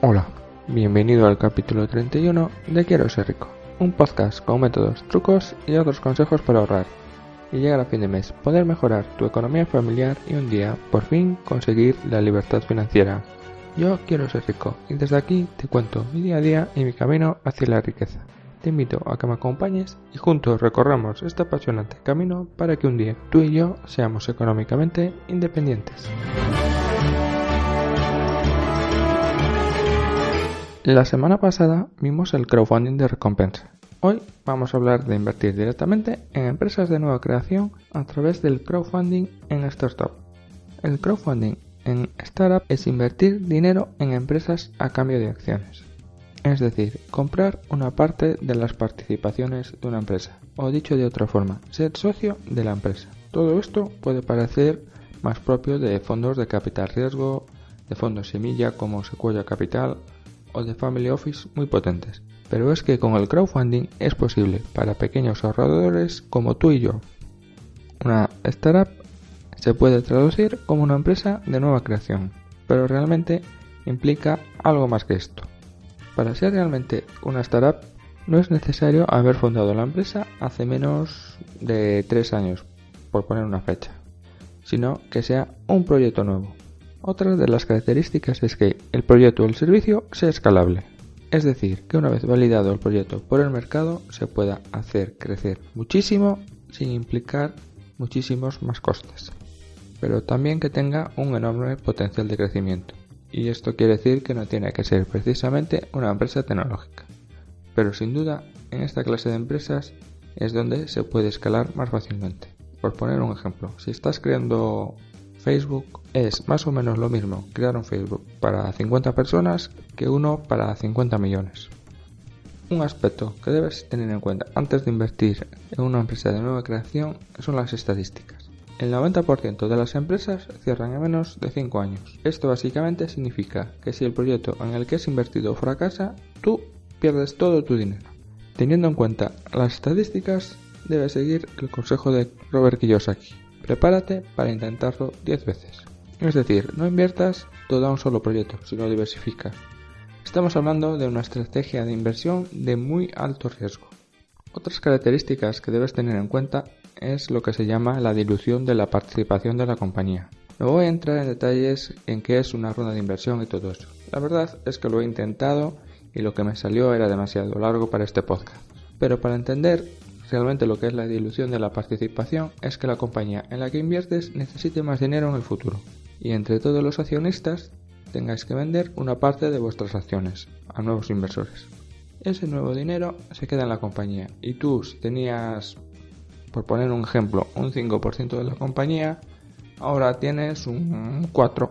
Hola, bienvenido al capítulo 31 de Quiero ser rico, un podcast con métodos, trucos y otros consejos para ahorrar y llegar a fin de mes, poder mejorar tu economía familiar y un día, por fin, conseguir la libertad financiera. Yo quiero ser rico y desde aquí te cuento mi día a día y mi camino hacia la riqueza. Te invito a que me acompañes y juntos recorramos este apasionante camino para que un día tú y yo seamos económicamente independientes. La semana pasada vimos el crowdfunding de recompensa Hoy vamos a hablar de invertir directamente en empresas de nueva creación a través del crowdfunding en startup. El crowdfunding en startup es invertir dinero en empresas a cambio de acciones. Es decir, comprar una parte de las participaciones de una empresa. O dicho de otra forma, ser socio de la empresa. Todo esto puede parecer más propio de fondos de capital riesgo, de fondos semilla como Sequoia Capital o de Family Office muy potentes. Pero es que con el crowdfunding es posible para pequeños ahorradores como tú y yo. Una startup se puede traducir como una empresa de nueva creación, pero realmente implica algo más que esto. Para ser realmente una startup no es necesario haber fundado la empresa hace menos de 3 años, por poner una fecha, sino que sea un proyecto nuevo. Otra de las características es que el proyecto o el servicio sea escalable. Es decir, que una vez validado el proyecto por el mercado se pueda hacer crecer muchísimo sin implicar muchísimos más costes. Pero también que tenga un enorme potencial de crecimiento. Y esto quiere decir que no tiene que ser precisamente una empresa tecnológica. Pero sin duda, en esta clase de empresas es donde se puede escalar más fácilmente. Por poner un ejemplo, si estás creando Facebook es más o menos lo mismo crear un Facebook para 50 personas que uno para 50 millones. Un aspecto que debes tener en cuenta antes de invertir en una empresa de nueva creación son las estadísticas. El 90% de las empresas cierran en menos de 5 años. Esto básicamente significa que si el proyecto en el que has invertido fracasa, tú pierdes todo tu dinero. Teniendo en cuenta las estadísticas, debes seguir el consejo de Robert Kiyosaki. Prepárate para intentarlo 10 veces. Es decir, no inviertas todo a un solo proyecto, sino diversifica. Estamos hablando de una estrategia de inversión de muy alto riesgo. Otras características que debes tener en cuenta es lo que se llama la dilución de la participación de la compañía. No voy a entrar en detalles en qué es una ronda de inversión y todo eso. La verdad es que lo he intentado y lo que me salió era demasiado largo para este podcast. Pero para entender Realmente lo que es la dilución de la participación es que la compañía en la que inviertes necesite más dinero en el futuro y entre todos los accionistas tengáis que vender una parte de vuestras acciones a nuevos inversores. Ese nuevo dinero se queda en la compañía y tú tenías, por poner un ejemplo, un 5% de la compañía, ahora tienes un 4%.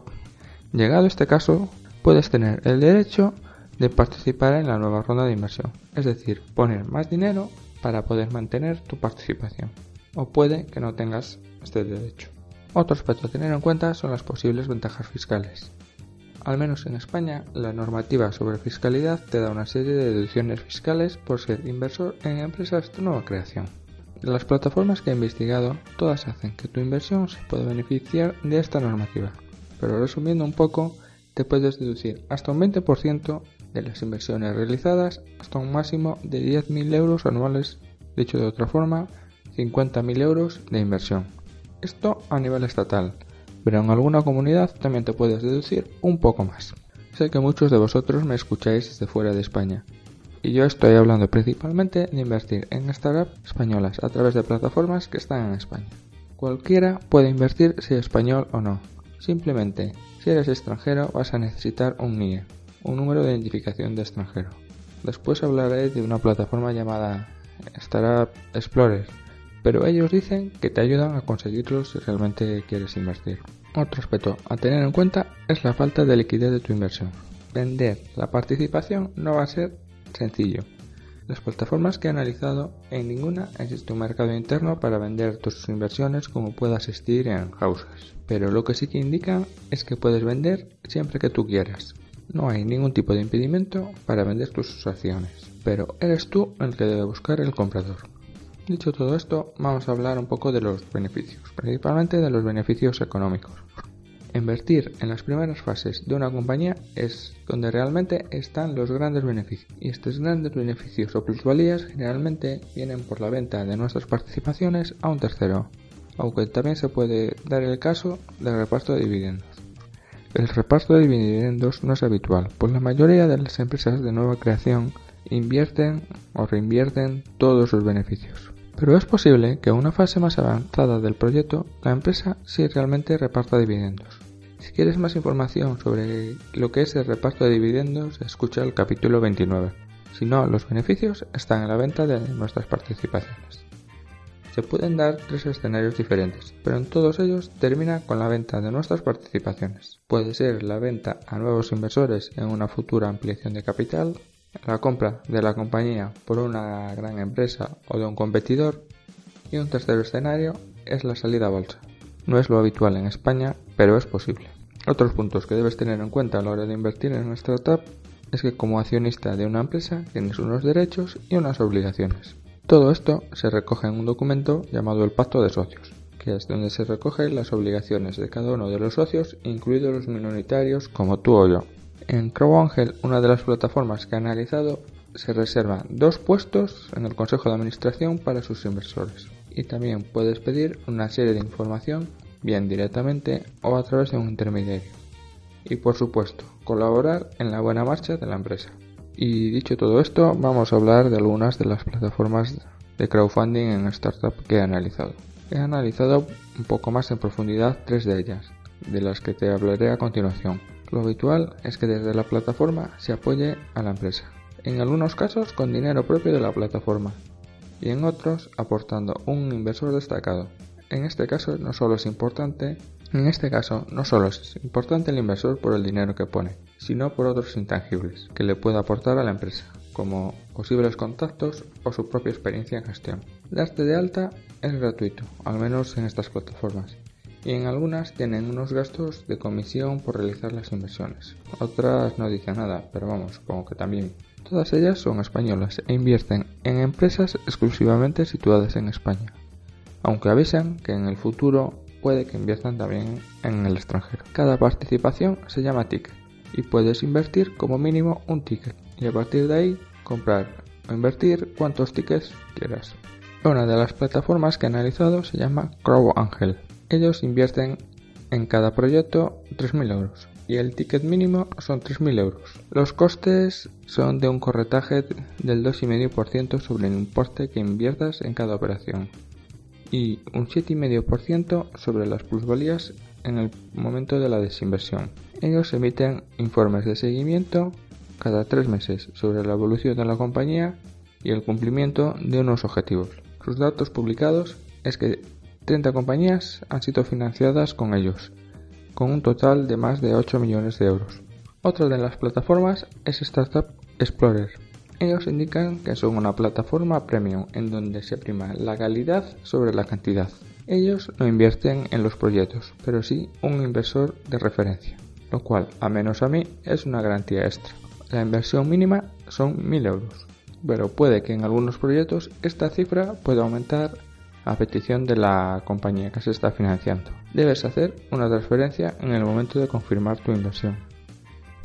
Llegado este caso, puedes tener el derecho de participar en la nueva ronda de inversión, es decir, poner más dinero para poder mantener tu participación. O puede que no tengas este derecho. Otro aspecto a tener en cuenta son las posibles ventajas fiscales. Al menos en España, la normativa sobre fiscalidad te da una serie de deducciones fiscales por ser inversor en empresas de nueva creación. De las plataformas que he investigado, todas hacen que tu inversión se pueda beneficiar de esta normativa. Pero resumiendo un poco, te puedes deducir hasta un 20% de las inversiones realizadas hasta un máximo de 10.000 euros anuales, dicho de otra forma, 50.000 euros de inversión. Esto a nivel estatal. pero en alguna comunidad también te puedes deducir un poco más. Sé que muchos de vosotros me escucháis desde fuera de España, y yo estoy hablando principalmente de invertir en startups españolas a través de plataformas que están en España. Cualquiera puede invertir si es español o no. Simplemente, si eres extranjero vas a necesitar un NIE, un número de identificación de extranjero. Después hablaré de una plataforma llamada Startup Explorer, pero ellos dicen que te ayudan a conseguirlo si realmente quieres invertir. Otro aspecto a tener en cuenta es la falta de liquidez de tu inversión. Vender la participación no va a ser sencillo. Las plataformas que he analizado, en ninguna existe un mercado interno para vender tus inversiones como puede existir en houses. Pero lo que sí que indican es que puedes vender siempre que tú quieras. No hay ningún tipo de impedimento para vender tus acciones, pero eres tú el que debe buscar el comprador. Dicho todo esto, vamos a hablar un poco de los beneficios, principalmente de los beneficios económicos. Invertir en las primeras fases de una compañía es donde realmente están los grandes beneficios. Y estos grandes beneficios o plusvalías generalmente vienen por la venta de nuestras participaciones a un tercero, aunque también se puede dar el caso del reparto de dividendos. El reparto de dividendos no es habitual, pues la mayoría de las empresas de nueva creación invierten o reinvierten todos sus beneficios. Pero es posible que en una fase más avanzada del proyecto la empresa sí realmente reparta dividendos. Si quieres más información sobre lo que es el reparto de dividendos, escucha el capítulo 29. Si no, los beneficios están en la venta de nuestras participaciones. Se pueden dar tres escenarios diferentes, pero en todos ellos termina con la venta de nuestras participaciones. Puede ser la venta a nuevos inversores en una futura ampliación de capital, la compra de la compañía por una gran empresa o de un competidor y un tercer escenario es la salida a bolsa. No es lo habitual en España, pero es posible. Otros puntos que debes tener en cuenta a la hora de invertir en una startup es que como accionista de una empresa tienes unos derechos y unas obligaciones. Todo esto se recoge en un documento llamado el Pacto de Socios, que es donde se recogen las obligaciones de cada uno de los socios, incluidos los minoritarios como tú o yo. En CrowAngel, una de las plataformas que ha analizado, se reserva dos puestos en el Consejo de Administración para sus inversores. Y también puedes pedir una serie de información, bien directamente o a través de un intermediario. Y por supuesto, colaborar en la buena marcha de la empresa. Y dicho todo esto, vamos a hablar de algunas de las plataformas de crowdfunding en startup que he analizado. He analizado un poco más en profundidad tres de ellas, de las que te hablaré a continuación. Lo habitual es que desde la plataforma se apoye a la empresa, en algunos casos con dinero propio de la plataforma y en otros aportando un inversor destacado. En este caso no solo es importante en este caso, no solo es importante el inversor por el dinero que pone, sino por otros intangibles que le puede aportar a la empresa, como posibles contactos o su propia experiencia en gestión. Darte de alta es gratuito, al menos en estas plataformas, y en algunas tienen unos gastos de comisión por realizar las inversiones. Otras no dicen nada, pero vamos, supongo que también. Todas ellas son españolas e invierten en empresas exclusivamente situadas en España, aunque avisan que en el futuro puede que inviertan también en el extranjero. Cada participación se llama ticket y puedes invertir como mínimo un ticket y a partir de ahí comprar o invertir cuantos tickets quieras. Una de las plataformas que he analizado se llama Angel. Ellos invierten en cada proyecto 3.000 euros y el ticket mínimo son 3.000 euros. Los costes son de un corretaje del 2,5% sobre el importe que inviertas en cada operación y un 7,5% sobre las plusvalías en el momento de la desinversión. Ellos emiten informes de seguimiento cada tres meses sobre la evolución de la compañía y el cumplimiento de unos objetivos. Sus datos publicados es que 30 compañías han sido financiadas con ellos, con un total de más de 8 millones de euros. Otra de las plataformas es Startup Explorer, ellos indican que son una plataforma premium en donde se prima la calidad sobre la cantidad. Ellos no invierten en los proyectos, pero sí un inversor de referencia, lo cual, a menos a mí, es una garantía extra. La inversión mínima son 1000 euros, pero puede que en algunos proyectos esta cifra pueda aumentar a petición de la compañía que se está financiando. Debes hacer una transferencia en el momento de confirmar tu inversión.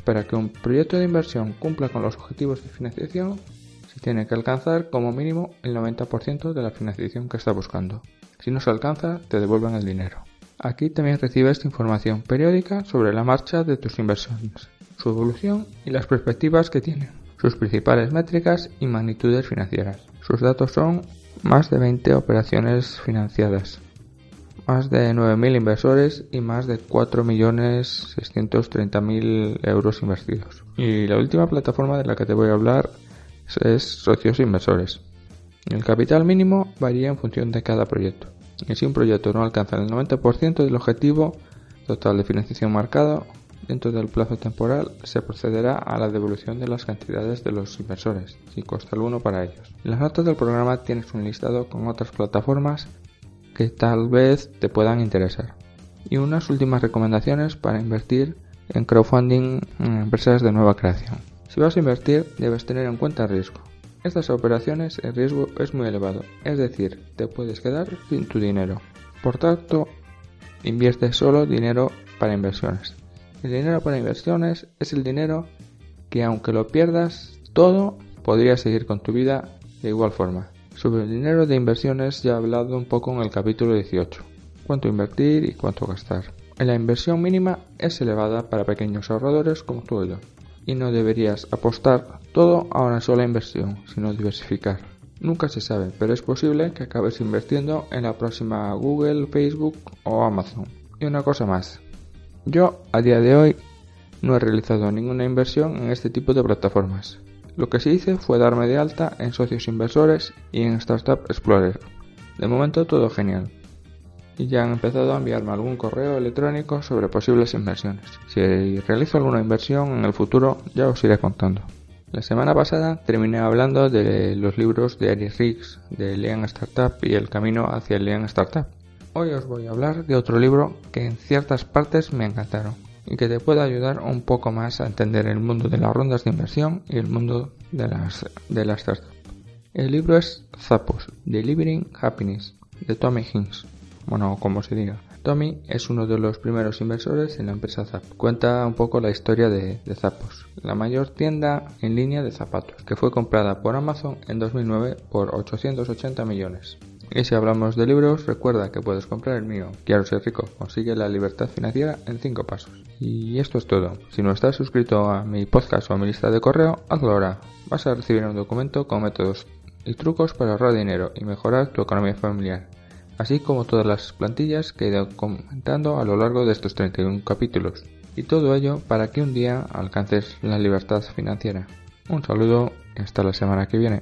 Para que un proyecto de inversión cumpla con los objetivos de financiación, se tiene que alcanzar como mínimo el 90% de la financiación que está buscando. Si no se alcanza, te devuelven el dinero. Aquí también recibes información periódica sobre la marcha de tus inversiones, su evolución y las perspectivas que tienen, sus principales métricas y magnitudes financieras. Sus datos son más de 20 operaciones financiadas, más de 9.000 inversores y más de 4.630.000 euros invertidos. Y la última plataforma de la que te voy a hablar es Socios Inversores. El capital mínimo varía en función de cada proyecto. Y si un proyecto no alcanza el 90% del objetivo total de financiación marcado, dentro del plazo temporal se procederá a la devolución de las cantidades de los inversores, sin coste alguno para ellos. En las notas del programa tienes un listado con otras plataformas que tal vez te puedan interesar. Y unas últimas recomendaciones para invertir en crowdfunding en empresas de nueva creación. Si vas a invertir, debes tener en cuenta el riesgo. Estas operaciones el riesgo es muy elevado, es decir, te puedes quedar sin tu dinero. Por tanto, invierte solo dinero para inversiones. El dinero para inversiones es el dinero que aunque lo pierdas todo, podrías seguir con tu vida de igual forma. Sobre el dinero de inversiones ya he hablado un poco en el capítulo 18. Cuánto invertir y cuánto gastar. La inversión mínima es elevada para pequeños ahorradores como tú y yo. Y no deberías apostar todo a una sola inversión, sino diversificar. Nunca se sabe, pero es posible que acabes invirtiendo en la próxima Google, Facebook o Amazon. Y una cosa más. Yo, a día de hoy, no he realizado ninguna inversión en este tipo de plataformas. Lo que sí hice fue darme de alta en socios inversores y en Startup Explorer. De momento todo genial. Y ya han empezado a enviarme algún correo electrónico sobre posibles inversiones. Si realizo alguna inversión en el futuro ya os iré contando. La semana pasada terminé hablando de los libros de Eric Riggs, de Lean Startup y El Camino hacia el Lean Startup. Hoy os voy a hablar de otro libro que en ciertas partes me encantaron y que te puede ayudar un poco más a entender el mundo de las rondas de inversión y el mundo de las, startups. El libro es Zappos, Delivering Happiness, de Tommy Hinks. Bueno, como se diga. Tommy es uno de los primeros inversores en la empresa Zapp. Cuenta un poco la historia de, de Zappos, la mayor tienda en línea de zapatos, que fue comprada por Amazon en 2009 por 880 millones. Y si hablamos de libros, recuerda que puedes comprar el mío. Quiero ser rico. Consigue la libertad financiera en 5 pasos. Y esto es todo. Si no estás suscrito a mi podcast o a mi lista de correo, hazlo ahora. Vas a recibir un documento con métodos y trucos para ahorrar dinero y mejorar tu economía familiar. Así como todas las plantillas que he ido comentando a lo largo de estos 31 capítulos. Y todo ello para que un día alcances la libertad financiera. Un saludo y hasta la semana que viene.